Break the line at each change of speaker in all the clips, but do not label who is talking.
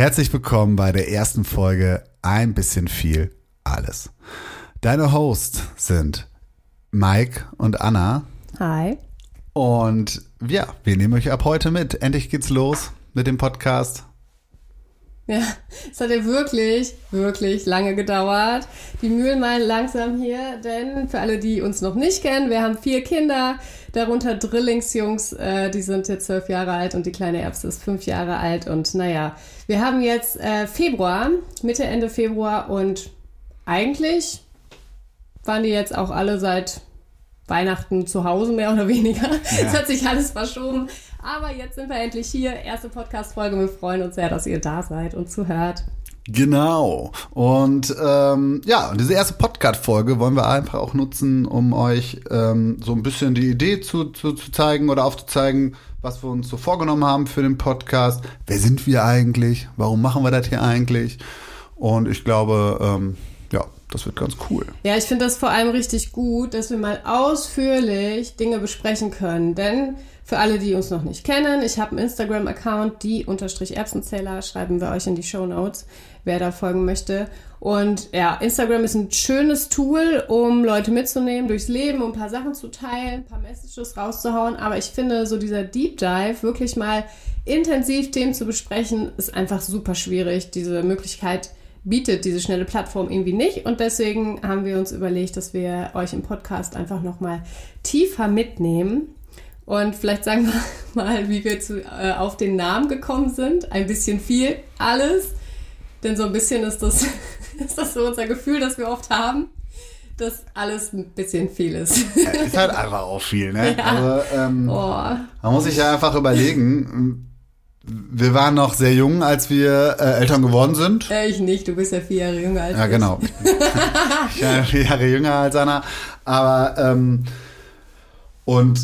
Herzlich willkommen bei der ersten Folge Ein bisschen viel alles. Deine Hosts sind Mike und Anna.
Hi.
Und ja, wir nehmen euch ab heute mit. Endlich geht's los mit dem Podcast.
Ja, es hat ja wirklich, wirklich lange gedauert. Die Mühlen malen langsam hier, denn für alle, die uns noch nicht kennen, wir haben vier Kinder, darunter Drillingsjungs, äh, die sind jetzt zwölf Jahre alt und die kleine Erbse ist fünf Jahre alt. Und naja, wir haben jetzt äh, Februar, Mitte, Ende Februar und eigentlich waren die jetzt auch alle seit Weihnachten zu Hause, mehr oder weniger. Es hat sich alles verschoben. Aber jetzt sind wir endlich hier. Erste Podcast-Folge. Wir freuen uns sehr, dass ihr da seid und zuhört.
Genau. Und ähm, ja, diese erste Podcast-Folge wollen wir einfach auch nutzen, um euch ähm, so ein bisschen die Idee zu, zu, zu zeigen oder aufzuzeigen, was wir uns so vorgenommen haben für den Podcast. Wer sind wir eigentlich? Warum machen wir das hier eigentlich? Und ich glaube, ähm, ja, das wird ganz cool.
Ja, ich finde das vor allem richtig gut, dass wir mal ausführlich Dinge besprechen können. Denn für alle, die uns noch nicht kennen, ich habe einen Instagram-Account, die unterstrich Erbsenzähler, schreiben wir euch in die Show Notes, wer da folgen möchte. Und ja, Instagram ist ein schönes Tool, um Leute mitzunehmen durchs Leben, um ein paar Sachen zu teilen, ein paar Messages rauszuhauen. Aber ich finde, so dieser Deep Dive, wirklich mal intensiv Themen zu besprechen, ist einfach super schwierig. Diese Möglichkeit bietet diese schnelle Plattform irgendwie nicht. Und deswegen haben wir uns überlegt, dass wir euch im Podcast einfach nochmal tiefer mitnehmen und vielleicht sagen wir mal, wie wir zu, äh, auf den Namen gekommen sind. Ein bisschen viel, alles. Denn so ein bisschen ist das, ist das so unser Gefühl, das wir oft haben, dass alles ein bisschen viel ist.
Ja, ist halt einfach auch viel, ne? Ja. Also, ähm, oh. Man muss sich ja einfach überlegen. Wir waren noch sehr jung, als wir äh, Eltern geworden sind.
Ja, ich nicht, du bist ja vier Jahre jünger als
ich. Ja, genau. ich bin vier Jahre jünger als Anna. Aber, ähm, und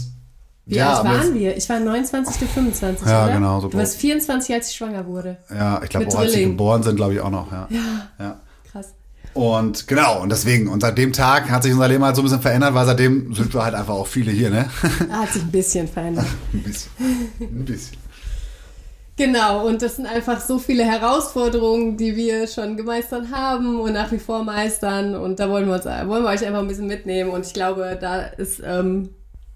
wie ja, alt waren wir? Ich war 29. bis 25,
ja,
oder?
genau. So
du warst 24, als ich schwanger wurde.
Ja, ich glaube, als sie geboren sind, glaube ich auch noch. Ja.
ja. ja. Krass.
Und genau, und deswegen, und seit dem Tag hat sich unser Leben halt so ein bisschen verändert, weil seitdem sind wir halt einfach auch viele hier, ne?
Hat sich ein bisschen verändert.
ein bisschen. Ein bisschen.
Genau, und das sind einfach so viele Herausforderungen, die wir schon gemeistert haben und nach wie vor meistern. Und da wollen wir, uns, wollen wir euch einfach ein bisschen mitnehmen. Und ich glaube, da ist ähm,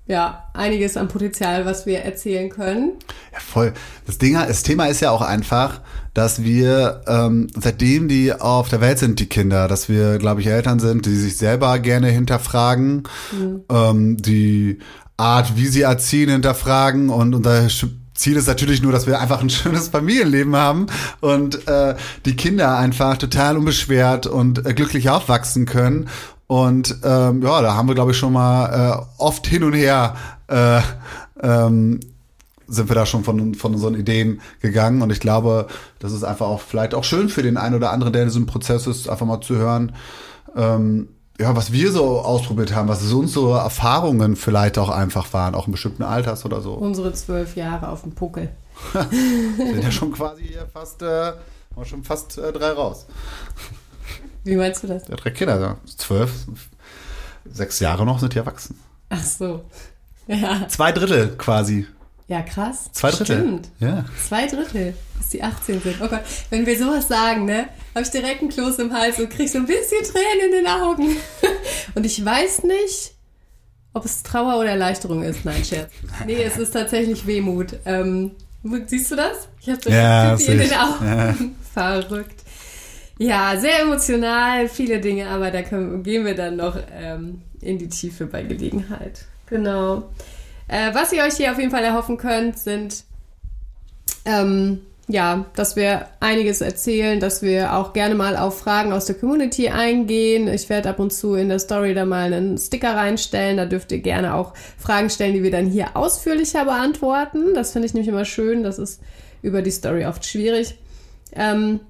ja, einiges an Potenzial, was wir erzählen können.
Ja, voll. Das Ding, das Thema ist ja auch einfach, dass wir, ähm, seitdem die auf der Welt sind, die Kinder, dass wir, glaube ich, Eltern sind, die sich selber gerne hinterfragen, mhm. ähm, die Art, wie sie erziehen, hinterfragen und unser Ziel ist natürlich nur, dass wir einfach ein schönes Familienleben haben und äh, die Kinder einfach total unbeschwert und äh, glücklich aufwachsen können und ähm, ja, da haben wir, glaube ich, schon mal äh, oft hin und her äh, ähm, sind wir da schon von, von unseren Ideen gegangen. Und ich glaube, das ist einfach auch vielleicht auch schön für den einen oder anderen, der in diesem Prozess ist, einfach mal zu hören, ähm, ja, was wir so ausprobiert haben, was uns so Erfahrungen vielleicht auch einfach waren, auch in bestimmten Alters oder so.
Unsere zwölf Jahre auf dem Puckel.
sind ja schon quasi hier fast, äh, schon fast äh, drei raus.
Wie meinst du das?
Hat drei Kinder, ja. zwölf, sechs Jahre noch sind die erwachsen.
Ach so. Ja.
Zwei Drittel quasi.
Ja, krass.
Zwei Drittel.
Stimmt.
Ja.
Zwei Drittel, bis die 18 sind. Oh Gott, wenn wir sowas sagen, ne, habe ich direkt einen Kloß im Hals und krieg so ein bisschen Tränen in den Augen. Und ich weiß nicht, ob es Trauer oder Erleichterung ist. Nein, Scherz. Nee, es ist tatsächlich Wehmut. Ähm, siehst du das? Ich habe so
ja,
in den Augen. Ja. Verrückt. Ja, sehr emotional, viele Dinge, aber da können, gehen wir dann noch ähm, in die Tiefe bei Gelegenheit. Genau. Äh, was ihr euch hier auf jeden Fall erhoffen könnt, sind ähm, ja, dass wir einiges erzählen, dass wir auch gerne mal auf Fragen aus der Community eingehen. Ich werde ab und zu in der Story da mal einen Sticker reinstellen. Da dürft ihr gerne auch Fragen stellen, die wir dann hier ausführlicher beantworten. Das finde ich nämlich immer schön. Das ist über die Story oft schwierig. Ähm,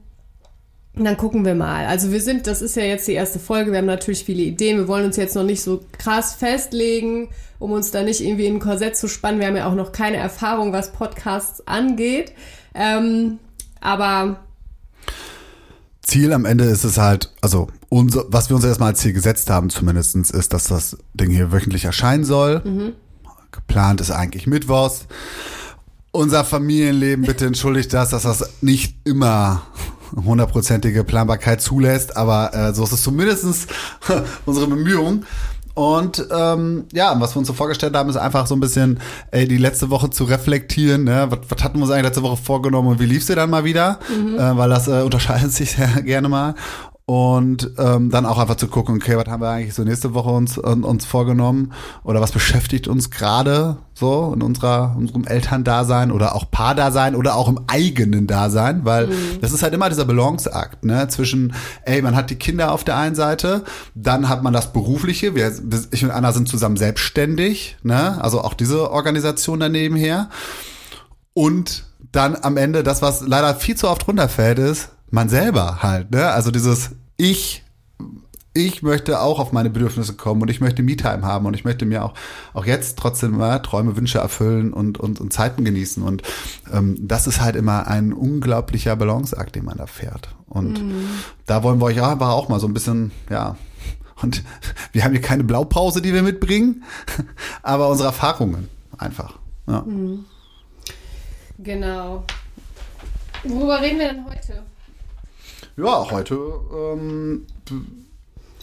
und dann gucken wir mal. Also wir sind, das ist ja jetzt die erste Folge, wir haben natürlich viele Ideen. Wir wollen uns jetzt noch nicht so krass festlegen, um uns da nicht irgendwie in ein Korsett zu spannen. Wir haben ja auch noch keine Erfahrung, was Podcasts angeht. Ähm, aber
Ziel am Ende ist es halt, also unser, was wir uns erstmal als Ziel gesetzt haben zumindestens ist, dass das Ding hier wöchentlich erscheinen soll. Mhm. Geplant ist eigentlich Mittwochs. unser Familienleben bitte entschuldigt das, dass das nicht immer hundertprozentige Planbarkeit zulässt, aber äh, so ist es zumindestens unsere Bemühung. Und ähm, ja, was wir uns so vorgestellt haben, ist einfach so ein bisschen ey, die letzte Woche zu reflektieren. Ne? Was, was hatten wir uns eigentlich letzte Woche vorgenommen und wie lief sie dann mal wieder? Mhm. Äh, weil das äh, unterscheidet sich sehr gerne mal und ähm, dann auch einfach zu gucken, okay, was haben wir eigentlich so nächste Woche uns uns vorgenommen oder was beschäftigt uns gerade so in unserer unserem Elterndasein oder auch Paardasein oder auch im eigenen Dasein, weil mhm. das ist halt immer dieser Balanceakt, ne, zwischen ey, man hat die Kinder auf der einen Seite, dann hat man das berufliche, wir ich und Anna sind zusammen selbstständig, ne? Also auch diese Organisation daneben her und dann am Ende das, was leider viel zu oft runterfällt, ist, man selber halt, ne? Also dieses Ich, ich möchte auch auf meine Bedürfnisse kommen und ich möchte Me-Time haben und ich möchte mir auch, auch jetzt trotzdem mal Träume, Wünsche erfüllen und, und, und Zeiten genießen. Und ähm, das ist halt immer ein unglaublicher Balanceakt, den man da fährt. Und mhm. da wollen wir euch aber auch mal so ein bisschen, ja, und wir haben hier keine Blaupause, die wir mitbringen, aber unsere Erfahrungen einfach. Ja. Mhm.
Genau. Worüber reden wir denn heute?
Ja, heute. Ähm,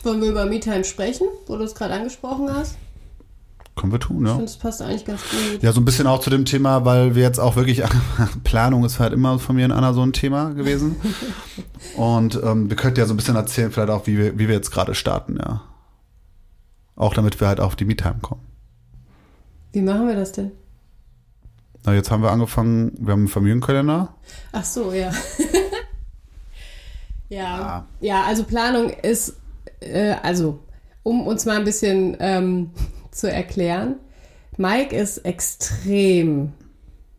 Wollen wir über MeTime sprechen, wo du es gerade angesprochen hast?
Können wir tun, ja.
Ich finde, es passt eigentlich ganz gut.
Ja, so ein bisschen auch zu dem Thema, weil wir jetzt auch wirklich, Planung ist halt immer von mir und Anna so ein Thema gewesen. und ähm, wir könnten ja so ein bisschen erzählen, vielleicht auch, wie wir, wie wir jetzt gerade starten, ja. Auch damit wir halt auf die MeTime kommen.
Wie machen wir das denn?
Na, jetzt haben wir angefangen, wir haben einen Familienkalender.
Ach so, ja. Ja, ja, also Planung ist, äh, also um uns mal ein bisschen ähm, zu erklären, Mike ist extrem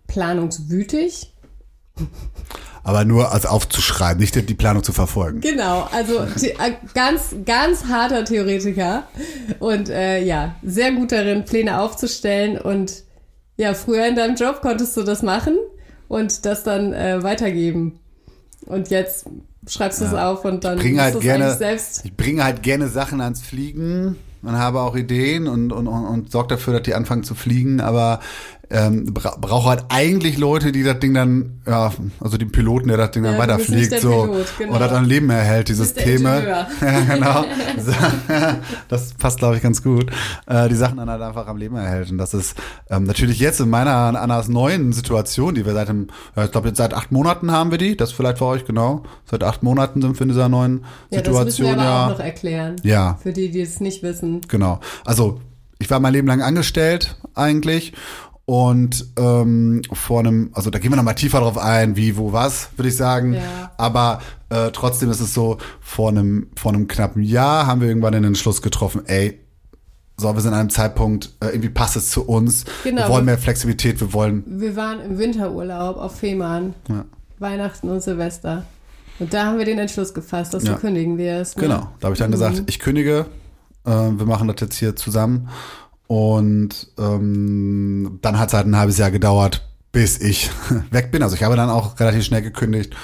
planungswütig.
Aber nur als aufzuschreiben, nicht die Planung zu verfolgen.
Genau, also äh, ganz, ganz harter Theoretiker und äh, ja, sehr gut darin, Pläne aufzustellen. Und ja, früher in deinem Job konntest du das machen und das dann äh, weitergeben. Und jetzt schreibst du es auf und dann
bring halt gerne, selbst. Ich bringe halt gerne Sachen ans Fliegen und habe auch Ideen und, und, und, und sorge dafür, dass die anfangen zu fliegen, aber ähm, bra brauche halt eigentlich Leute, die das Ding dann, ja, also den Piloten, der das Ding dann ja, weiterfliegt, so Pilot, genau. oder dann Leben erhält, die Systeme. ja, genau. das passt, glaube ich, ganz gut. Äh, die Sachen dann halt einfach am Leben erhält. Und das ist ähm, natürlich jetzt in meiner Annas neuen Situation, die wir seit dem, ja, ich glaube, jetzt seit acht Monaten haben wir die, das vielleicht für euch, genau. Seit acht Monaten sind wir in dieser neuen ja, Situation. Das müssen wir aber
ja. auch noch erklären.
Ja.
Für die, die es nicht wissen.
Genau. Also ich war mein Leben lang angestellt eigentlich und ähm, vor einem, also da gehen wir nochmal tiefer drauf ein, wie, wo, was, würde ich sagen. Ja. Aber äh, trotzdem ist es so, vor einem, vor einem knappen Jahr haben wir irgendwann den Entschluss getroffen, ey, so, wir sind an einem Zeitpunkt, äh, irgendwie passt es zu uns. Genau, wir wollen mehr Flexibilität, wir wollen.
Wir waren im Winterurlaub auf Fehmarn. Ja. Weihnachten und Silvester. Und da haben wir den Entschluss gefasst, dass ja. du kündigen wirst.
Ne? Genau, da habe ich dann mhm. gesagt, ich kündige, äh, wir machen das jetzt hier zusammen. Und ähm, dann hat es halt ein halbes Jahr gedauert, bis ich weg bin. Also ich habe dann auch relativ schnell gekündigt.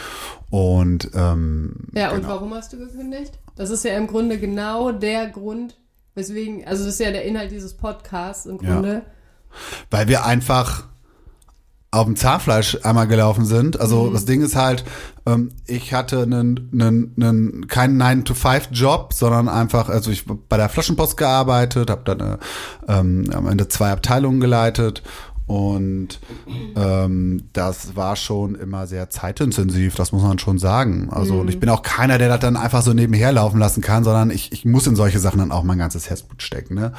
Und ähm,
ja, genau. und warum hast du gekündigt? Das ist ja im Grunde genau der Grund, weswegen, also das ist ja der Inhalt dieses Podcasts im Grunde. Ja.
Weil wir einfach auf dem Zahnfleisch einmal gelaufen sind. Also mhm. das Ding ist halt, ähm, ich hatte einen, einen, einen keinen 9-to-5-Job, sondern einfach, also ich bei der Flaschenpost gearbeitet, habe dann äh, ähm, am Ende zwei Abteilungen geleitet und ähm, das war schon immer sehr zeitintensiv, das muss man schon sagen. Also mhm. ich bin auch keiner, der das dann einfach so nebenher laufen lassen kann, sondern ich, ich muss in solche Sachen dann auch mein ganzes Herzblut stecken. Ne?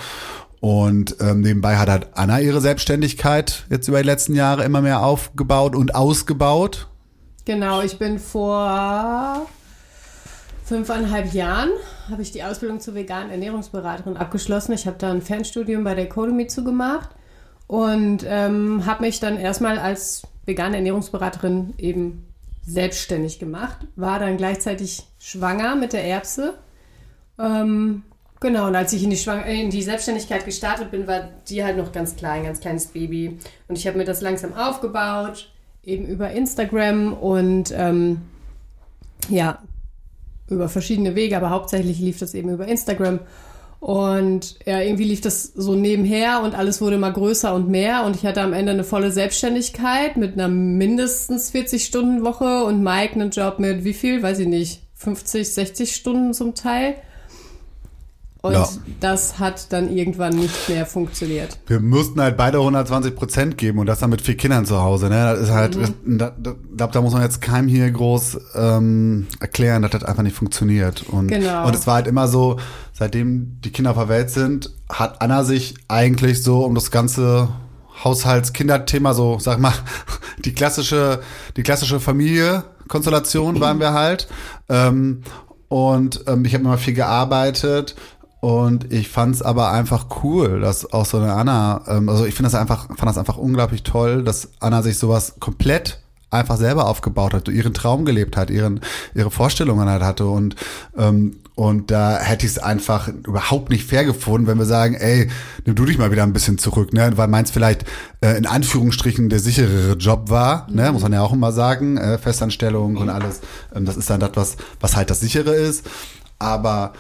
Und ähm, nebenbei hat halt Anna ihre Selbstständigkeit jetzt über die letzten Jahre immer mehr aufgebaut und ausgebaut.
Genau, ich bin vor fünfeinhalb Jahren habe ich die Ausbildung zur veganen Ernährungsberaterin abgeschlossen. Ich habe da ein Fernstudium bei der Codemy zugemacht und ähm, habe mich dann erstmal als vegane Ernährungsberaterin eben selbstständig gemacht. War dann gleichzeitig schwanger mit der Erbse. Ähm, Genau, und als ich in die, äh, in die Selbstständigkeit gestartet bin, war die halt noch ganz klein, ganz kleines Baby. Und ich habe mir das langsam aufgebaut, eben über Instagram und ähm, ja, über verschiedene Wege, aber hauptsächlich lief das eben über Instagram. Und ja, irgendwie lief das so nebenher und alles wurde immer größer und mehr. Und ich hatte am Ende eine volle Selbstständigkeit mit einer mindestens 40-Stunden-Woche und Mike einen Job mit wie viel? Weiß ich nicht. 50, 60 Stunden zum Teil. Und ja. das hat dann irgendwann nicht mehr funktioniert.
Wir mussten halt beide 120 Prozent geben und das dann mit vier Kindern zu Hause. Ne? Das ist halt, mhm. da, da, da, da muss man jetzt keinem hier groß ähm, erklären, dass das einfach nicht funktioniert. Und, genau. und es war halt immer so, seitdem die Kinder auf der Welt sind, hat Anna sich eigentlich so um das ganze Haushaltskinderthema so, sag mal, die klassische, die klassische Familie-Konstellation waren wir halt. Ähm, und ähm, ich habe immer viel gearbeitet und ich fand es aber einfach cool, dass auch so eine Anna, ähm, also ich finde das einfach, fand das einfach unglaublich toll, dass Anna sich sowas komplett einfach selber aufgebaut hat, ihren Traum gelebt hat, ihren, ihre Vorstellungen halt hatte und ähm, und da hätte ich es einfach überhaupt nicht fair gefunden, wenn wir sagen, ey, nimm du dich mal wieder ein bisschen zurück, ne? Weil meins vielleicht äh, in Anführungsstrichen der sicherere Job war, ne? Muss man ja auch immer sagen, äh, Festanstellung und alles. Ähm, das ist dann das, was, was halt das sichere ist. Aber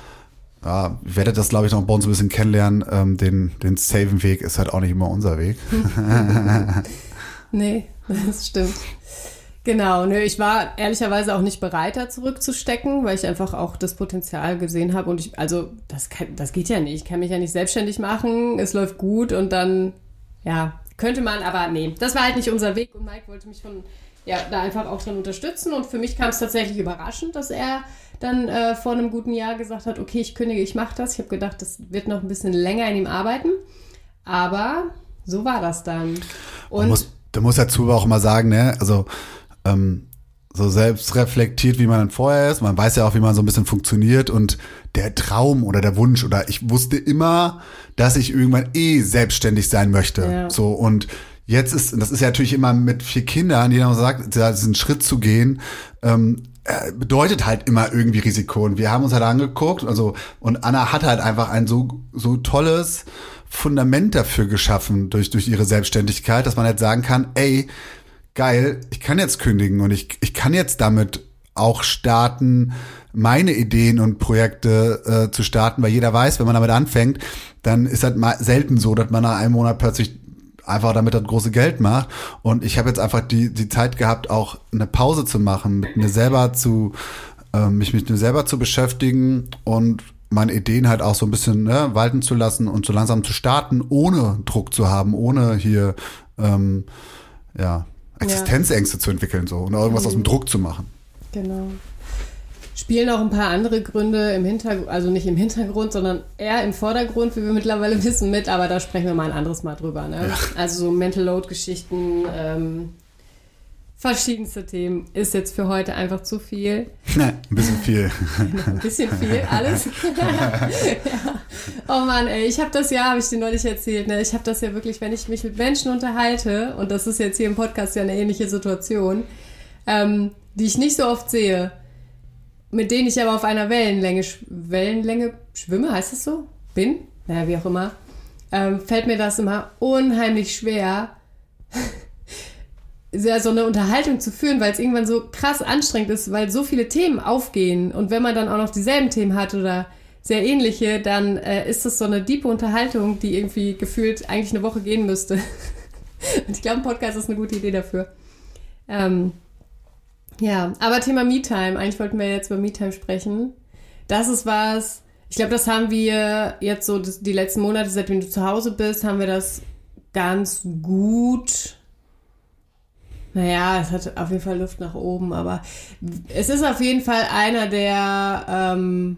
ja, werdet das, glaube ich, noch bei uns ein bisschen kennenlernen. Ähm, den, den saven Weg ist halt auch nicht immer unser Weg.
nee, das stimmt. Genau, nö, ich war ehrlicherweise auch nicht bereit, da zurückzustecken, weil ich einfach auch das Potenzial gesehen habe und ich, also das, kann, das geht ja nicht. Ich kann mich ja nicht selbstständig machen, es läuft gut und dann, ja, könnte man, aber nee, das war halt nicht unser Weg und Mike wollte mich von, ja, da einfach auch dran unterstützen und für mich kam es tatsächlich überraschend, dass er dann äh, vor einem guten Jahr gesagt hat, okay, ich kündige, ich mache das. Ich habe gedacht, das wird noch ein bisschen länger in ihm arbeiten. Aber so war das dann.
Und man muss, da muss dazu auch immer sagen, ne, also ähm, so selbst reflektiert, wie man dann vorher ist. Man weiß ja auch, wie man so ein bisschen funktioniert und der Traum oder der Wunsch oder ich wusste immer, dass ich irgendwann eh selbstständig sein möchte. Ja. So und jetzt ist, das ist ja natürlich immer mit vier Kindern, die dann sagt, diesen Schritt zu gehen, ähm, äh, bedeutet halt immer irgendwie Risiko. Und wir haben uns halt angeguckt, also, und Anna hat halt einfach ein so, so tolles Fundament dafür geschaffen durch, durch ihre Selbstständigkeit, dass man halt sagen kann, ey, geil, ich kann jetzt kündigen und ich, ich kann jetzt damit auch starten, meine Ideen und Projekte äh, zu starten, weil jeder weiß, wenn man damit anfängt, dann ist halt mal selten so, dass man nach einem Monat plötzlich einfach damit das große Geld macht. Und ich habe jetzt einfach die, die Zeit gehabt, auch eine Pause zu machen, mit mir selber zu, äh, mich mit mir selber zu beschäftigen und meine Ideen halt auch so ein bisschen ne, walten zu lassen und so langsam zu starten, ohne Druck zu haben, ohne hier ähm, ja, Existenzängste ja. zu entwickeln so und irgendwas mhm. aus dem Druck zu machen.
Genau spielen auch ein paar andere Gründe im Hintergrund, also nicht im Hintergrund, sondern eher im Vordergrund, wie wir mittlerweile wissen, mit, aber da sprechen wir mal ein anderes Mal drüber. Ne? Ja. Also so Mental Load-Geschichten, ähm, verschiedenste Themen ist jetzt für heute einfach zu viel.
ein bisschen viel.
ein bisschen viel, alles. ja. Oh Mann, ey, ich habe das ja, habe ich dir neulich erzählt, ne? ich habe das ja wirklich, wenn ich mich mit Menschen unterhalte, und das ist jetzt hier im Podcast ja eine ähnliche Situation, ähm, die ich nicht so oft sehe, mit denen ich aber auf einer Wellenlänge, Wellenlänge schwimme, heißt es so? Bin? Naja, wie auch immer. Ähm, fällt mir das immer unheimlich schwer, so eine Unterhaltung zu führen, weil es irgendwann so krass anstrengend ist, weil so viele Themen aufgehen. Und wenn man dann auch noch dieselben Themen hat oder sehr ähnliche, dann äh, ist das so eine diepe Unterhaltung, die irgendwie gefühlt eigentlich eine Woche gehen müsste. Und ich glaube, ein Podcast ist eine gute Idee dafür. Ähm, ja, aber Thema MeTime. Eigentlich wollten wir jetzt über MeTime sprechen. Das ist was, ich glaube, das haben wir jetzt so die letzten Monate, seitdem du zu Hause bist, haben wir das ganz gut. Naja, es hat auf jeden Fall Luft nach oben, aber es ist auf jeden Fall einer der ähm,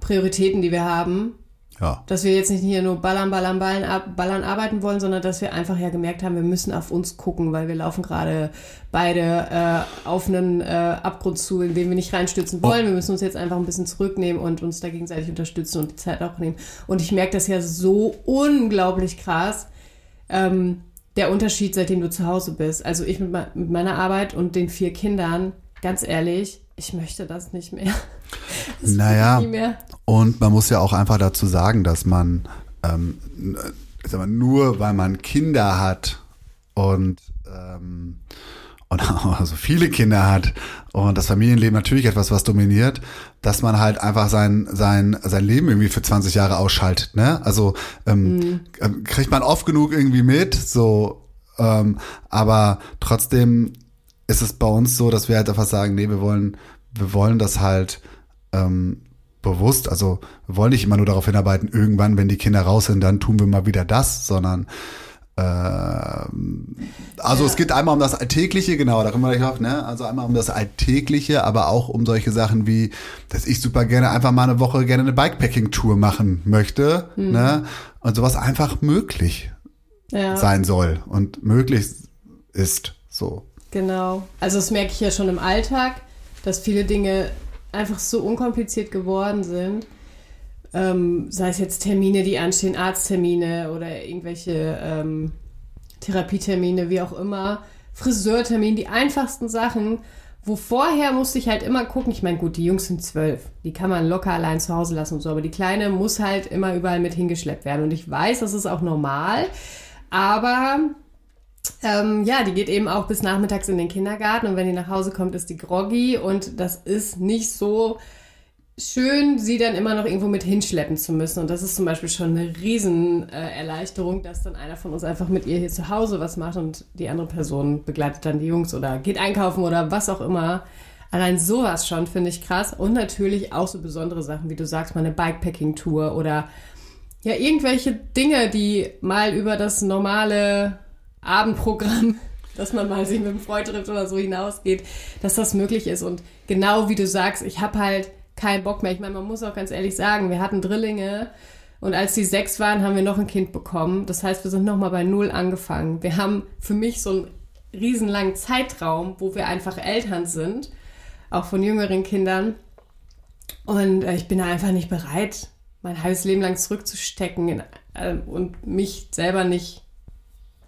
Prioritäten, die wir haben. Ja. Dass wir jetzt nicht hier nur ballern, ballern, ballern, ballern arbeiten wollen, sondern dass wir einfach ja gemerkt haben, wir müssen auf uns gucken, weil wir laufen gerade beide äh, auf einen äh, Abgrund zu, in den wir nicht reinstürzen wollen. Oh. Wir müssen uns jetzt einfach ein bisschen zurücknehmen und uns da gegenseitig unterstützen und die Zeit auch nehmen. Und ich merke das ja so unglaublich krass. Ähm, der Unterschied, seitdem du zu Hause bist. Also ich mit, mit meiner Arbeit und den vier Kindern, ganz ehrlich, ich möchte das nicht mehr.
Das naja, mehr. Und man muss ja auch einfach dazu sagen, dass man ähm, mal, nur weil man Kinder hat und, ähm, und also viele Kinder hat und das Familienleben natürlich etwas, was dominiert, dass man halt einfach sein, sein, sein Leben irgendwie für 20 Jahre ausschaltet, ne? Also ähm, mhm. Ähm, kriegt man oft genug irgendwie mit, so, ähm, aber trotzdem ist es bei uns so, dass wir halt einfach sagen, nee, wir wollen, wir wollen das halt ähm, bewusst, also wir wollen nicht immer nur darauf hinarbeiten, irgendwann, wenn die Kinder raus sind, dann tun wir mal wieder das, sondern ähm, also ja. es geht einmal um das Alltägliche, genau, da kommen wir gleich auf, ne? Also einmal um das Alltägliche, aber auch um solche Sachen wie, dass ich super gerne einfach mal eine Woche gerne eine Bikepacking-Tour machen möchte, mhm. ne? Und sowas einfach möglich ja. sein soll und möglich ist, so.
Genau. Also das merke ich ja schon im Alltag, dass viele Dinge einfach so unkompliziert geworden sind. Ähm, sei es jetzt Termine, die anstehen, Arzttermine oder irgendwelche ähm, Therapietermine, wie auch immer, Friseurtermine, die einfachsten Sachen, wo vorher musste ich halt immer gucken, ich meine, gut, die Jungs sind zwölf, die kann man locker allein zu Hause lassen und so, aber die Kleine muss halt immer überall mit hingeschleppt werden und ich weiß, das ist auch normal, aber ähm, ja, die geht eben auch bis nachmittags in den Kindergarten und wenn die nach Hause kommt, ist die groggy und das ist nicht so schön, sie dann immer noch irgendwo mit hinschleppen zu müssen. Und das ist zum Beispiel schon eine Riesenerleichterung, dass dann einer von uns einfach mit ihr hier zu Hause was macht und die andere Person begleitet dann die Jungs oder geht einkaufen oder was auch immer. Allein sowas schon finde ich krass. Und natürlich auch so besondere Sachen, wie du sagst, mal eine Bikepacking-Tour oder ja, irgendwelche Dinge, die mal über das normale Abendprogramm, dass man mal sich mit einem Freund trifft oder so hinausgeht, dass das möglich ist. Und genau wie du sagst, ich habe halt keinen Bock mehr. Ich meine, man muss auch ganz ehrlich sagen, wir hatten Drillinge und als die sechs waren, haben wir noch ein Kind bekommen. Das heißt, wir sind nochmal bei Null angefangen. Wir haben für mich so einen riesenlangen Zeitraum, wo wir einfach Eltern sind, auch von jüngeren Kindern. Und äh, ich bin da einfach nicht bereit, mein halbes Leben lang zurückzustecken äh, und mich selber nicht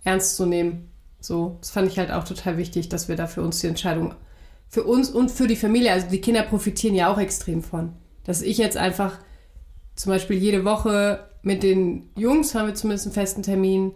ernst zu nehmen. So, das fand ich halt auch total wichtig, dass wir da für uns die Entscheidung für uns und für die Familie, also die Kinder profitieren ja auch extrem von. Dass ich jetzt einfach zum Beispiel jede Woche mit den Jungs haben wir zumindest einen festen Termin,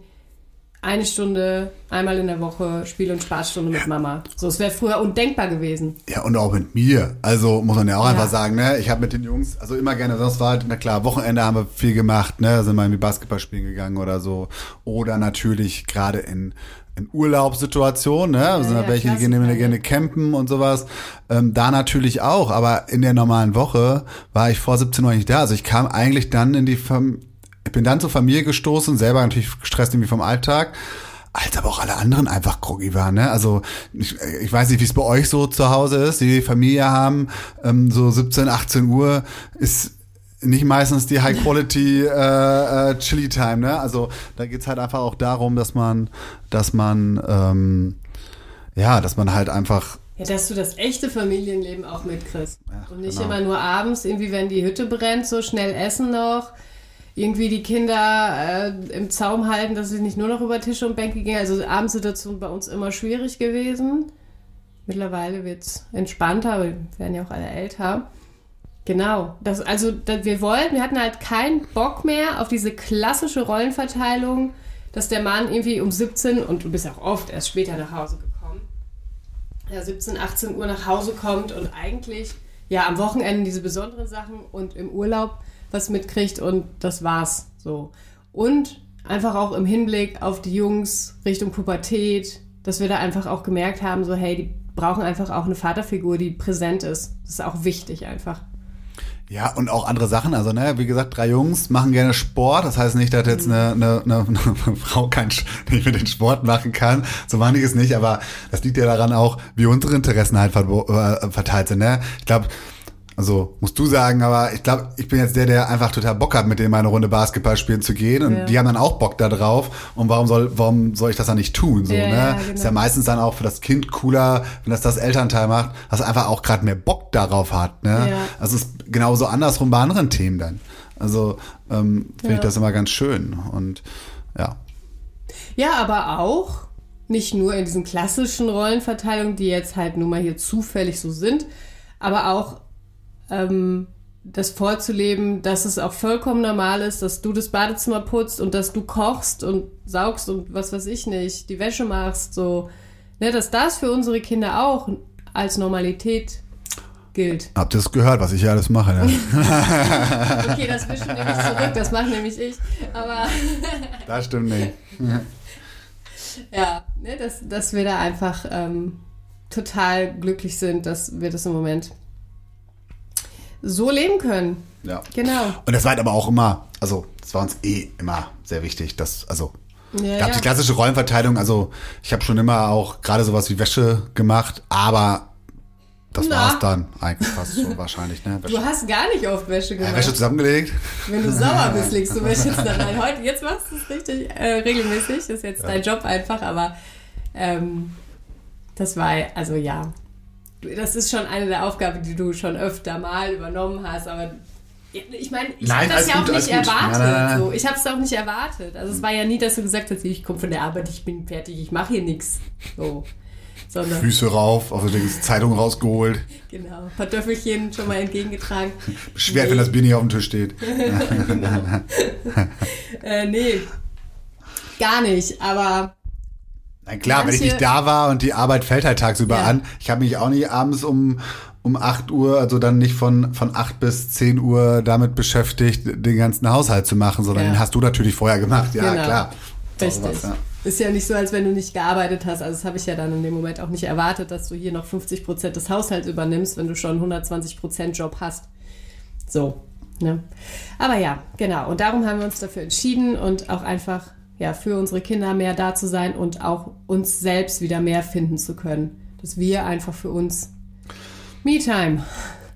eine Stunde, einmal in der Woche Spiel- und Spaßstunde mit Mama. So, es wäre früher undenkbar gewesen.
Ja, und auch mit mir. Also muss man ja auch ja. einfach sagen, ne? Ich habe mit den Jungs, also immer gerne, sonst war halt, na klar, Wochenende haben wir viel gemacht, ne? Sind mal in die Basketball spielen gegangen oder so. Oder natürlich gerade in in Urlaubssituationen, ne? Ja, ja, welche, die gehen gerne campen und sowas. Ähm, da natürlich auch, aber in der normalen Woche war ich vor 17 Uhr nicht da. Also ich kam eigentlich dann in die Fam ich bin dann zur Familie gestoßen, selber natürlich gestresst irgendwie vom Alltag, als aber auch alle anderen einfach groggy waren. Ne? Also ich, ich weiß nicht, wie es bei euch so zu Hause ist, die Familie haben, ähm, so 17, 18 Uhr ist nicht meistens die High Quality äh, äh, Chili Time, ne? Also da geht's halt einfach auch darum, dass man, dass man, ähm, ja, dass man halt einfach
ja, dass du das echte Familienleben auch mitkriegst. Ja, und nicht genau. immer nur abends, irgendwie, wenn die Hütte brennt, so schnell essen noch. Irgendwie die Kinder äh, im Zaum halten, dass sie nicht nur noch über Tische und Bänke gehen. Also Abendsituation bei uns immer schwierig gewesen. Mittlerweile wird's entspannter, aber wir werden ja auch alle älter. Genau. Das, also das, wir wollten, wir hatten halt keinen Bock mehr auf diese klassische Rollenverteilung, dass der Mann irgendwie um 17 und du bist auch oft erst später nach Hause gekommen, ja 17, 18 Uhr nach Hause kommt und eigentlich ja am Wochenende diese besonderen Sachen und im Urlaub was mitkriegt und das war's so. Und einfach auch im Hinblick auf die Jungs Richtung Pubertät, dass wir da einfach auch gemerkt haben, so hey, die brauchen einfach auch eine Vaterfigur, die präsent ist. Das ist auch wichtig einfach.
Ja, und auch andere Sachen. Also, ne, wie gesagt, drei Jungs machen gerne Sport. Das heißt nicht, dass jetzt eine, eine, eine, eine Frau kein, nicht mit den Sport machen kann. So meine ich es nicht, aber das liegt ja daran auch, wie unsere Interessen halt äh, verteilt sind. Ne? Ich glaube, also musst du sagen, aber ich glaube, ich bin jetzt der, der einfach total Bock hat, mit dem eine Runde Basketball spielen zu gehen. Und ja. die haben dann auch Bock da drauf. Und warum soll, warum soll ich das dann nicht tun? So, ja, ne? Ja, genau. Ist ja meistens dann auch für das Kind cooler, wenn das das Elternteil macht, was einfach auch gerade mehr Bock darauf hat. Ne? Ja. Also es ist genauso andersrum bei anderen Themen dann. Also ähm, finde ich das immer ganz schön. Und ja.
Ja, aber auch nicht nur in diesen klassischen Rollenverteilungen, die jetzt halt nun mal hier zufällig so sind, aber auch ähm, das vorzuleben, dass es auch vollkommen normal ist, dass du das Badezimmer putzt und dass du kochst und saugst und was weiß ich nicht, die Wäsche machst, so. ne, dass das für unsere Kinder auch als Normalität gilt.
Habt ihr das gehört, was ich alles mache? Ne?
Okay, das wischen nämlich zurück, das mache nämlich ich. Aber
das stimmt nicht.
ja, ne, dass, dass wir da einfach ähm, total glücklich sind, dass wir das im Moment so leben können.
Ja.
Genau.
Und das war halt aber auch immer, also das war uns eh immer sehr wichtig, dass, also
Ja,
gab
ja.
die klassische Rollenverteilung, also ich habe schon immer auch gerade sowas wie Wäsche gemacht, aber das
Na.
war's dann eigentlich fast so wahrscheinlich, ne?
Du hast gar nicht oft Wäsche
ja,
gemacht.
Wäsche zusammengelegt.
Wenn du sauer bist, legst du Wäsche jetzt da rein. Heute, jetzt machst du es richtig äh, regelmäßig. Das ist jetzt dein Job einfach, aber ähm, das war, also ja. Das ist schon eine der Aufgaben, die du schon öfter mal übernommen hast, aber ich meine, ich habe das ja auch
gut,
nicht erwartet.
Nein, nein.
So. Ich habe es auch nicht erwartet. Also es war ja nie, dass du gesagt hast, ich komme von der Arbeit, ich bin fertig, ich mache hier nichts. So. Sondern,
Füße rauf, also die Zeitung rausgeholt.
genau, ein paar Töffelchen schon mal entgegengetragen.
Beschwert, wenn das Bier nicht auf dem Tisch steht.
Äh, nee, gar nicht, aber
Na klar, wenn ich nicht da war und die Arbeit fällt halt tagsüber
Ja.
an. Ich habe mich auch nicht abends um, um 8 Uhr, also dann nicht von, von 8 bis 10 Uhr damit beschäftigt, den ganzen Haushalt zu machen, sondern
Ja.
den hast du natürlich vorher gemacht. Ja,
Genau.
klar.
Richtig.
Ja.
Ist ja nicht so, als wenn du nicht gearbeitet hast. Also das habe ich ja dann in dem Moment auch nicht erwartet, dass du hier noch 50 Prozent des Haushalts übernimmst, wenn du schon 120 Prozent Job hast. So. Ne? Aber ja, genau. Und darum haben wir uns dafür entschieden und auch einfach ja für unsere Kinder mehr da zu sein und auch uns selbst wieder mehr finden zu können. Dass wir einfach für uns Me-Time.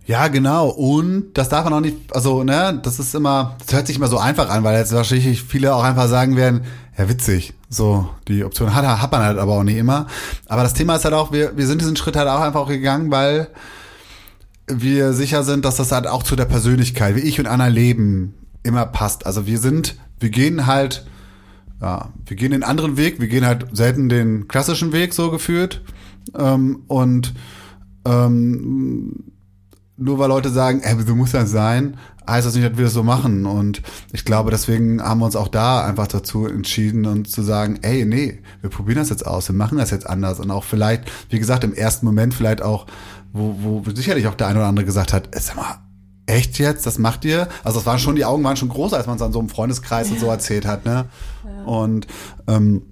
Ja, genau. Und das darf man auch nicht, also, ne, das ist immer, das hört sich immer so einfach an, weil jetzt wahrscheinlich viele auch einfach sagen werden, ja, witzig. So, die Option hat, hat man halt aber auch nicht immer. Aber das Thema ist halt auch, wir, wir sind diesen Schritt halt auch einfach gegangen, weil wir sicher sind, dass das halt auch zu der Persönlichkeit, wie ich und Anna leben, immer passt. Also wir sind, wir gehen halt, ja, wir gehen den anderen Weg, wir gehen halt selten den klassischen Weg so geführt. Ähm, und ähm, nur weil Leute sagen, ey, so muss das sein, heißt das nicht, dass wir das so machen. Und ich glaube, deswegen haben wir uns auch da einfach dazu entschieden und zu sagen, ey, nee, wir probieren das jetzt aus, wir machen das jetzt anders. Und auch vielleicht, wie gesagt, im ersten Moment vielleicht auch, wo, wo sicherlich auch der eine oder andere gesagt hat, sag mal, echt jetzt, das macht ihr? Also das waren schon, die Augen waren schon groß, als man es an so einem Freundeskreis und so erzählt hat, ne? Und ähm,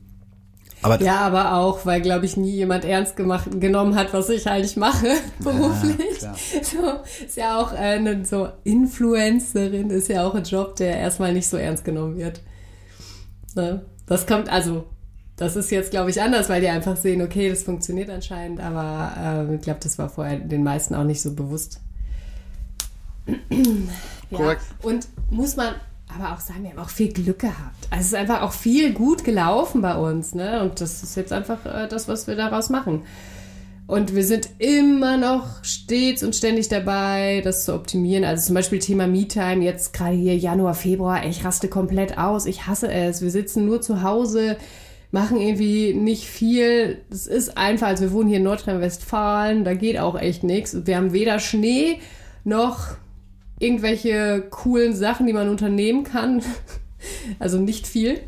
aber
Ja, aber auch, weil, glaube ich, nie jemand ernst gemacht, genommen hat, was ich eigentlich mache beruflich.
klar.
so, ist ja auch äh, eine so Influencerin, ist ja auch ein Job, der erstmal nicht so ernst genommen wird. Ne? Das kommt, also, das ist jetzt, glaube ich, anders, weil die einfach sehen, okay, das funktioniert anscheinend, aber äh, ich glaube, das war vorher den meisten auch nicht so bewusst. Ja.
Korrekt.
Und muss man aber auch sagen, wir haben auch viel Glück gehabt. Also es ist einfach auch viel gut gelaufen bei uns, ne? Und das ist jetzt einfach äh, das, was wir daraus machen. Und wir sind immer noch stets und ständig dabei, das zu optimieren. Also zum Beispiel Thema Me-Time, jetzt gerade hier Januar, Februar, ich raste komplett aus. Ich hasse es. Wir sitzen nur zu Hause, machen irgendwie nicht viel. Das ist einfach, also wir wohnen hier in Nordrhein-Westfalen, da geht auch echt nichts. Wir haben weder Schnee noch irgendwelche coolen Sachen, die man unternehmen kann. Also nicht viel.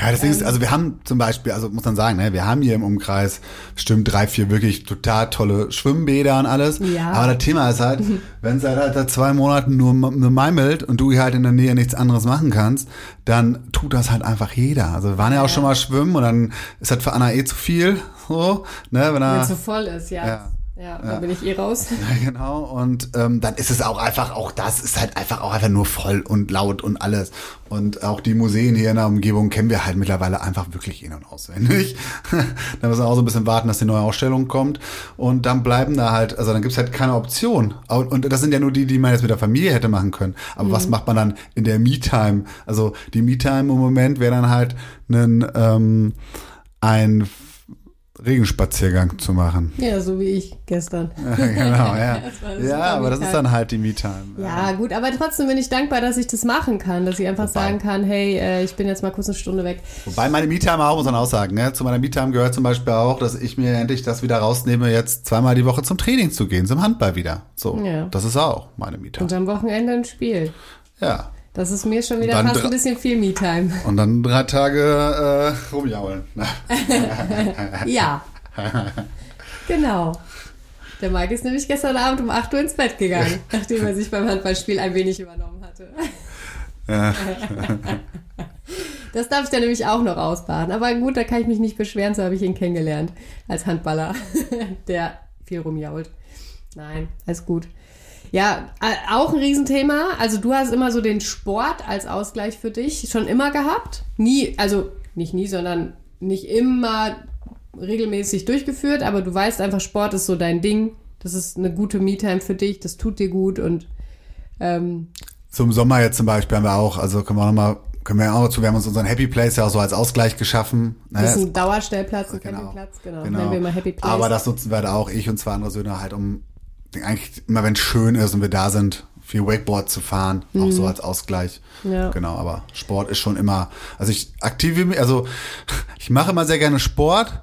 Ja, deswegen
Ähm.
ist, also wir haben zum Beispiel, also muss man sagen, ne, wir haben hier im Umkreis bestimmt drei, vier wirklich total tolle Schwimmbäder und alles.
Ja.
Aber das Thema ist halt, wenn es halt, halt seit zwei Monaten nur, meimelt und du hier halt in der Nähe nichts anderes machen kannst, dann tut das halt einfach jeder. Also wir waren ja auch schon mal schwimmen und dann ist das für Anna eh zu viel, so, ne, wenn
Wenn
er,
es so voll ist, ja.
Ja.
Ja, da bin ich eh raus.
ja, genau. Und ähm, dann ist es auch einfach, auch das ist halt einfach auch einfach nur voll und laut und alles. Und auch die Museen hier in der Umgebung kennen wir halt mittlerweile einfach wirklich in- und auswendig. dann müssen wir auch so ein bisschen warten, dass die neue Ausstellung kommt. Und dann bleiben da halt, also dann gibt's halt keine Option. Und, das sind ja nur die, die man jetzt mit der Familie hätte machen können. Aber was macht man dann in der Me-Time? Also die Me-Time im Moment wäre dann halt ein, ähm, ein Regenspaziergang zu machen.
Ja, so wie ich gestern.
genau, ja. Ja, aber das ist dann halt die Me-Time.
Ja, gut, aber trotzdem bin ich dankbar, dass ich das machen kann, dass ich einfach
Wobei-
sagen kann, hey, äh, ich bin jetzt mal kurz eine Stunde weg.
Wobei meine Me-Time auch, muss man auch sagen, ne? zu meiner Me-Time gehört zum Beispiel auch, dass ich mir endlich das wieder rausnehme, jetzt zweimal die Woche zum Training zu gehen, zum Handball wieder. So,
Ja.
das ist auch meine Me-Time.
Und am Wochenende ein Spiel.
Ja.
Das ist mir schon wieder fast ein bisschen viel Me-Time.
Und dann drei Tage äh, rumjaulen.
Ja, genau. Der Mike ist nämlich gestern Abend um 8 Uhr ins Bett gegangen, nachdem er sich beim Handballspiel ein wenig übernommen hatte. Ja. Das darf ich dann nämlich auch noch ausbaden. Aber gut, da kann ich mich nicht beschweren, so habe ich ihn kennengelernt als Handballer, der viel rumjault. Nein, alles gut. Ja, auch ein Riesenthema. Also du hast immer so den Sport als Ausgleich für dich schon immer gehabt. Nie, also nicht nie, sondern nicht immer regelmäßig durchgeführt, aber du weißt einfach, Sport ist so dein Ding. Das ist eine gute Me-Time für dich, das tut dir gut und ähm,
so im Sommer jetzt zum Beispiel haben wir auch, also können wir auch nochmal können wir auch dazu, wir haben uns unseren Happy Place ja auch so als Ausgleich geschaffen.
Das ist ein Dauerstellplatz, ein genau, Campingplatz, genau. genau. Nennen wir
mal Happy Place. Aber das nutzen wir da auch, ich und zwei andere Söhne, halt um eigentlich immer wenn es schön ist und wir da sind, viel Wakeboard zu fahren, mhm. auch so als Ausgleich. Ja. Genau, aber Sport ist schon immer, also ich aktive also ich mache immer sehr gerne Sport,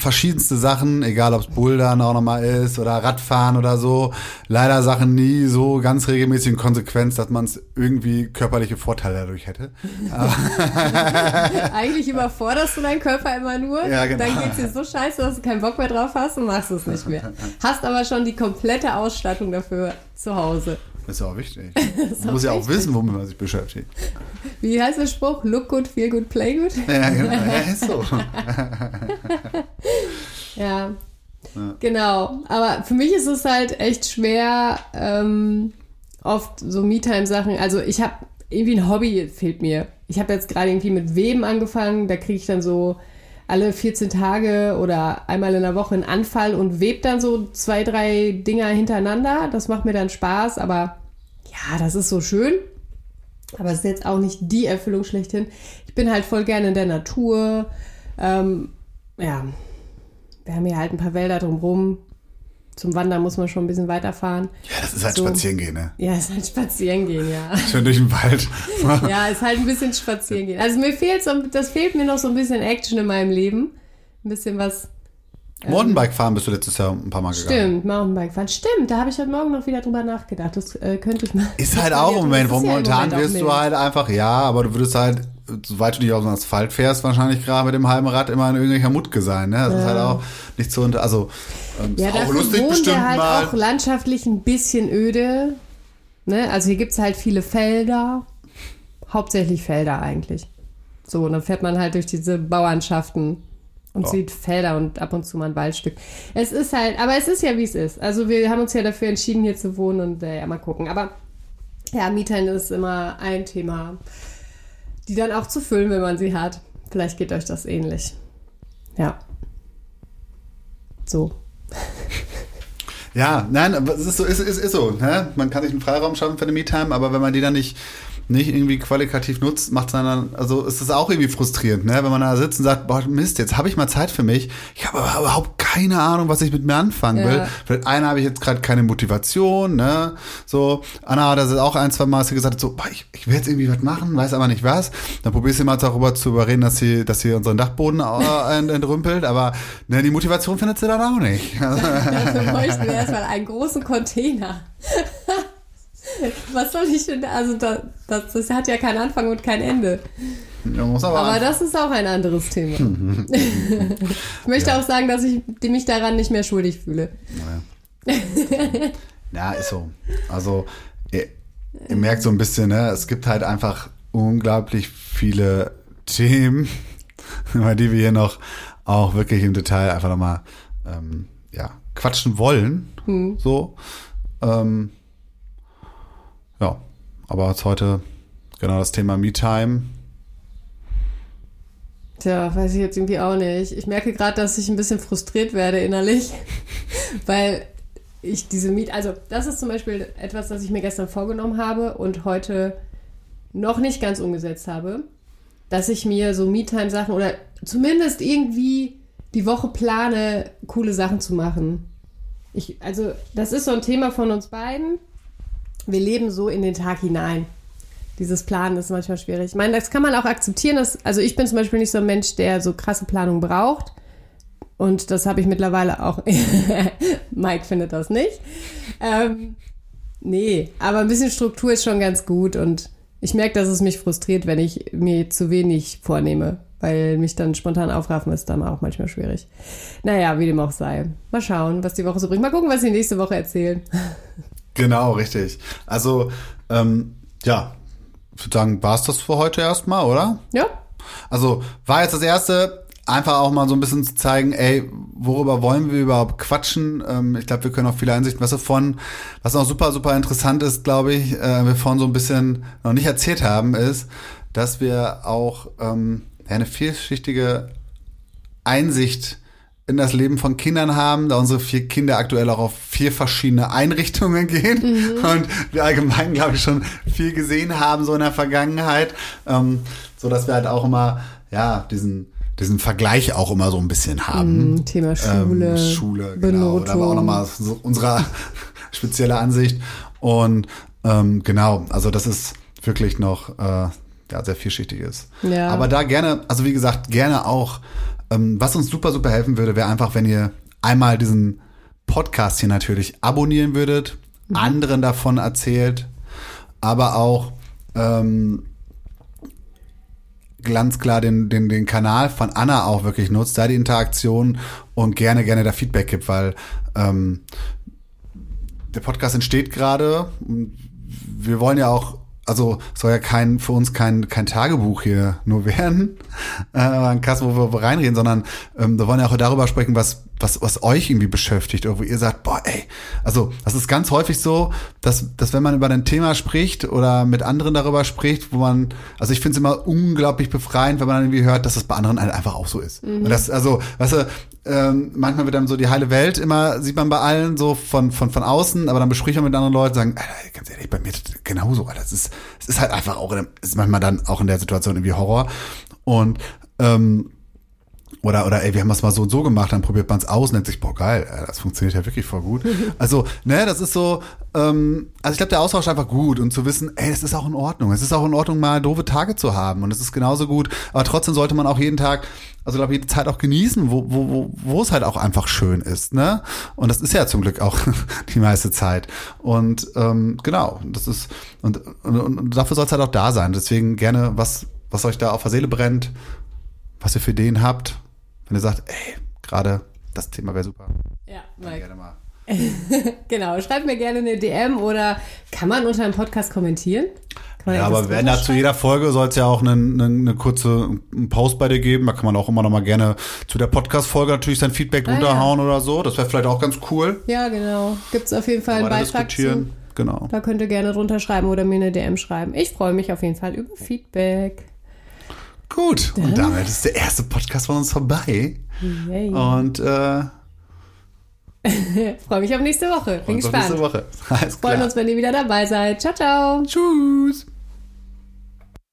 verschiedenste Sachen, egal ob es Bouldern auch nochmal ist oder Radfahren oder so. Leider Sachen nie so ganz regelmäßig in Konsequenz, dass man es irgendwie körperliche Vorteile dadurch hätte.
Eigentlich überforderst du deinen Körper immer nur. Ja, genau. Dann geht es dir so scheiße, dass du keinen Bock mehr drauf hast und machst es nicht mehr. Hast aber schon die komplette Ausstattung dafür zu Hause.
Das ist auch wichtig. Man muss ja auch wissen, womit man sich beschäftigt.
Wie heißt der Spruch? Look good, feel good, play good? Ja, genau. Ja, ist so. ja. ja. Genau. Aber für mich ist es halt echt schwer, ähm, oft so Me-Time-Sachen. Also ich habe irgendwie ein Hobby, fehlt mir. Ich habe jetzt gerade irgendwie mit Weben angefangen. Da kriege ich dann so alle 14 Tage oder einmal in der Woche einen Anfall und webe dann so zwei, drei Dinger hintereinander. Das macht mir dann Spaß, aber ja, das ist so schön. Aber es ist jetzt auch nicht die Erfüllung schlechthin. Ich bin halt voll gerne in der Natur. Ähm, ja, wir haben hier halt ein paar Wälder drumherum. Zum Wandern muss man schon ein bisschen weiterfahren.
Ja, das ist halt so. Spazierengehen, ne?
Ja, ist halt Spazierengehen, ja.
Schön durch den Wald.
ja, ist halt ein bisschen Spazierengehen. Also mir fehlt so, das fehlt mir noch so ein bisschen Action in meinem Leben. Ein bisschen was
Mountainbike fahren bist du letztes Jahr ein paar Mal
gegangen. Stimmt, Mountainbike fahren. Stimmt, da habe ich heute Morgen noch wieder drüber nachgedacht. Das äh, könnte ich mal.
Ist halt auch im Moment, wo momentan wirst du halt einfach, ja, aber du würdest halt, soweit du nicht auf dem Asphalt fährst, wahrscheinlich gerade mit dem halben Rad immer in irgendwelcher Mutke sein. Ne? Das ja. ist halt auch nicht so, also
ähm, ja, auch lustig wohnt bestimmt halt mal. auch landschaftlich ein bisschen öde. Ne? Also hier gibt es halt viele Felder, hauptsächlich Felder eigentlich. So, und dann fährt man halt durch diese Bauernschaften und oh. sieht Felder und ab und zu mal ein Waldstück. Es ist halt, aber es ist ja wie es ist. Also wir haben uns ja dafür entschieden, hier zu wohnen und äh, ja, mal gucken. Aber ja, Mietern ist immer ein Thema, die dann auch zu füllen, wenn man sie hat. Vielleicht geht euch das ähnlich. Ja. So.
Ja, nein, es ist so, ist, ist, ist so. Ne? Man kann sich einen Freiraum schaffen für eine Me-Time, aber wenn man die dann nicht nicht irgendwie qualitativ nutzt, macht es dann, also ist es auch irgendwie frustrierend, ne? wenn man da sitzt und sagt, boah, Mist, jetzt habe ich mal Zeit für mich, ich habe aber überhaupt keine Ahnung, was ich mit mir anfangen will. Vielleicht einer habe ich jetzt gerade keine Motivation, ne? So, Anna hat das auch ein, zwei Mal gesagt, so, boah, ich, ich will jetzt irgendwie was machen, weiß aber nicht was. Dann probierst du mal darüber zu überreden, dass sie, dass sie unseren Dachboden äh, entrümpelt, aber ne, die Motivation findet sie dann auch nicht.
Dafür bräuchten wir erstmal einen großen Container. Was soll ich denn? Also das, das, das, hat ja keinen Anfang und kein Ende. Aber, aber das ist auch ein anderes Thema. ich möchte ja. auch sagen, dass ich mich daran nicht mehr schuldig fühle.
Naja. ja, ist so. Also ihr, ihr merkt so ein bisschen, ne, es gibt halt einfach unglaublich viele Themen, über die wir hier noch auch wirklich im Detail einfach nochmal ähm, ja, quatschen wollen. Hm. So. Ähm, ja, aber jetzt heute genau das Thema Me-Time.
Tja, weiß ich jetzt irgendwie auch nicht. Ich merke gerade, dass ich ein bisschen frustriert werde innerlich, weil ich diese Miet, also das ist zum Beispiel etwas, das ich mir gestern vorgenommen habe und heute noch nicht ganz umgesetzt habe, dass ich mir so Me-Time-Sachen oder zumindest irgendwie die Woche plane, coole Sachen zu machen. Ich, also das ist so ein Thema von uns beiden wir leben so in den Tag hinein. Dieses Planen ist manchmal schwierig. Ich meine, das kann man auch akzeptieren. Dass, also ich bin zum Beispiel nicht so ein Mensch, der so krasse Planung braucht. Und das habe ich mittlerweile auch. Mike findet das nicht. Ähm, nee, aber ein bisschen Struktur ist schon ganz gut. Und ich merke, dass es mich frustriert, wenn ich mir zu wenig vornehme. weil mich dann spontan aufraffen ist dann auch manchmal schwierig. Naja, wie dem auch sei. Mal schauen, was die Woche so bringt. Mal gucken, was sie nächste Woche erzählen.
Genau, richtig. Also, ähm, ja, ich würde sagen, war es das für heute erstmal, oder?
Ja.
Also, war jetzt das erste, einfach auch mal so ein bisschen zu zeigen, ey, worüber wollen wir überhaupt quatschen? Ähm, ich glaube, wir können auch viele Einsichten was davon. Was auch super, super interessant ist, glaube ich, äh, wir vorhin so ein bisschen noch nicht erzählt haben, ist, dass wir auch ähm, eine vielschichtige Einsicht in das Leben von Kindern haben, da unsere vier Kinder aktuell auch auf vier verschiedene Einrichtungen gehen mhm. und wir allgemein, glaube ich, schon viel gesehen haben so in der Vergangenheit, ähm, so dass wir halt auch immer, ja, diesen diesen Vergleich auch immer so ein bisschen haben.
Mm, Thema Schule.
Ähm, Schule, genau. Da war auch nochmal so unsere spezielle Ansicht. Und ähm, genau, also das ist wirklich noch äh, ja, sehr vielschichtig ist. Ja. Aber da gerne, also wie gesagt, gerne auch, ähm, was uns super, super helfen würde, wäre einfach, wenn ihr einmal diesen Podcast hier natürlich abonnieren würdet, mhm. anderen davon erzählt, aber auch ähm, ganz klar den, den, den Kanal von Anna auch wirklich nutzt, da die Interaktion und gerne, gerne da Feedback gibt, weil ähm, der Podcast entsteht gerade und wir wollen ja auch also soll ja kein für uns kein kein Tagebuch hier nur werden, äh, ein Kasten, wo wir reinreden, sondern ähm, wir wollen ja auch darüber sprechen, was was was euch irgendwie beschäftigt, oder wo ihr sagt, boah, ey, also das ist ganz häufig so, dass dass wenn man über ein Thema spricht oder mit anderen darüber spricht, wo man, also ich finde es immer unglaublich befreiend, wenn man dann irgendwie hört, dass das bei anderen halt einfach auch so ist. Mhm. Und das also, weißt du, ähm, manchmal wird dann so die heile Welt immer, sieht man bei allen so von, von, von außen, aber dann bespricht man mit anderen Leuten, sagen, Alter, ganz ehrlich, bei mir genauso, Alter, das ist, es ist halt einfach auch, ist manchmal dann auch in der Situation irgendwie Horror. Und, ähm, oder, oder ey, wir haben das mal so und so gemacht, dann probiert man es aus und denkt sich, boah, geil, das funktioniert ja wirklich voll gut. Also, ne, das ist so, ähm, also ich glaube, der Austausch ist einfach gut und zu wissen, ey, es ist auch in Ordnung. Es ist auch in Ordnung, mal doofe Tage zu haben und es ist genauso gut, aber trotzdem sollte man auch jeden Tag, also glaube die Zeit auch genießen, wo, wo, wo, wo es halt auch einfach schön ist, ne? Und das ist ja zum Glück auch die meiste Zeit. Und ähm, genau, das ist, und, und, und dafür soll es halt auch da sein. Deswegen gerne, was, was euch da auf der Seele brennt, was ihr für Ideen habt, wenn ihr sagt, ey, gerade das Thema wäre super.
Ja, Mike. Gerne mal. genau, schreibt mir gerne eine DM oder kann man unter einem Podcast kommentieren?
Ja, aber wenn da zu jeder Folge soll es ja auch eine, eine, eine kurze einen Post bei dir geben. Da kann man auch immer noch mal gerne zu der Podcast-Folge natürlich sein Feedback ah, runterhauen ja. oder so. Das wäre vielleicht auch ganz cool.
Ja, genau. Gibt es auf jeden Fall einen Beitrag zu.
Genau.
Da könnt ihr gerne drunter schreiben oder mir eine DM schreiben. Ich freue mich auf jeden Fall über Feedback.
Gut, und damit ist der erste Podcast von uns vorbei. Yay. Und äh,
Freue mich auf nächste Woche. Bin gespannt.
Nächste Woche.
Alles klar. Freuen uns, wenn ihr wieder dabei seid. Ciao, ciao.
Tschüss.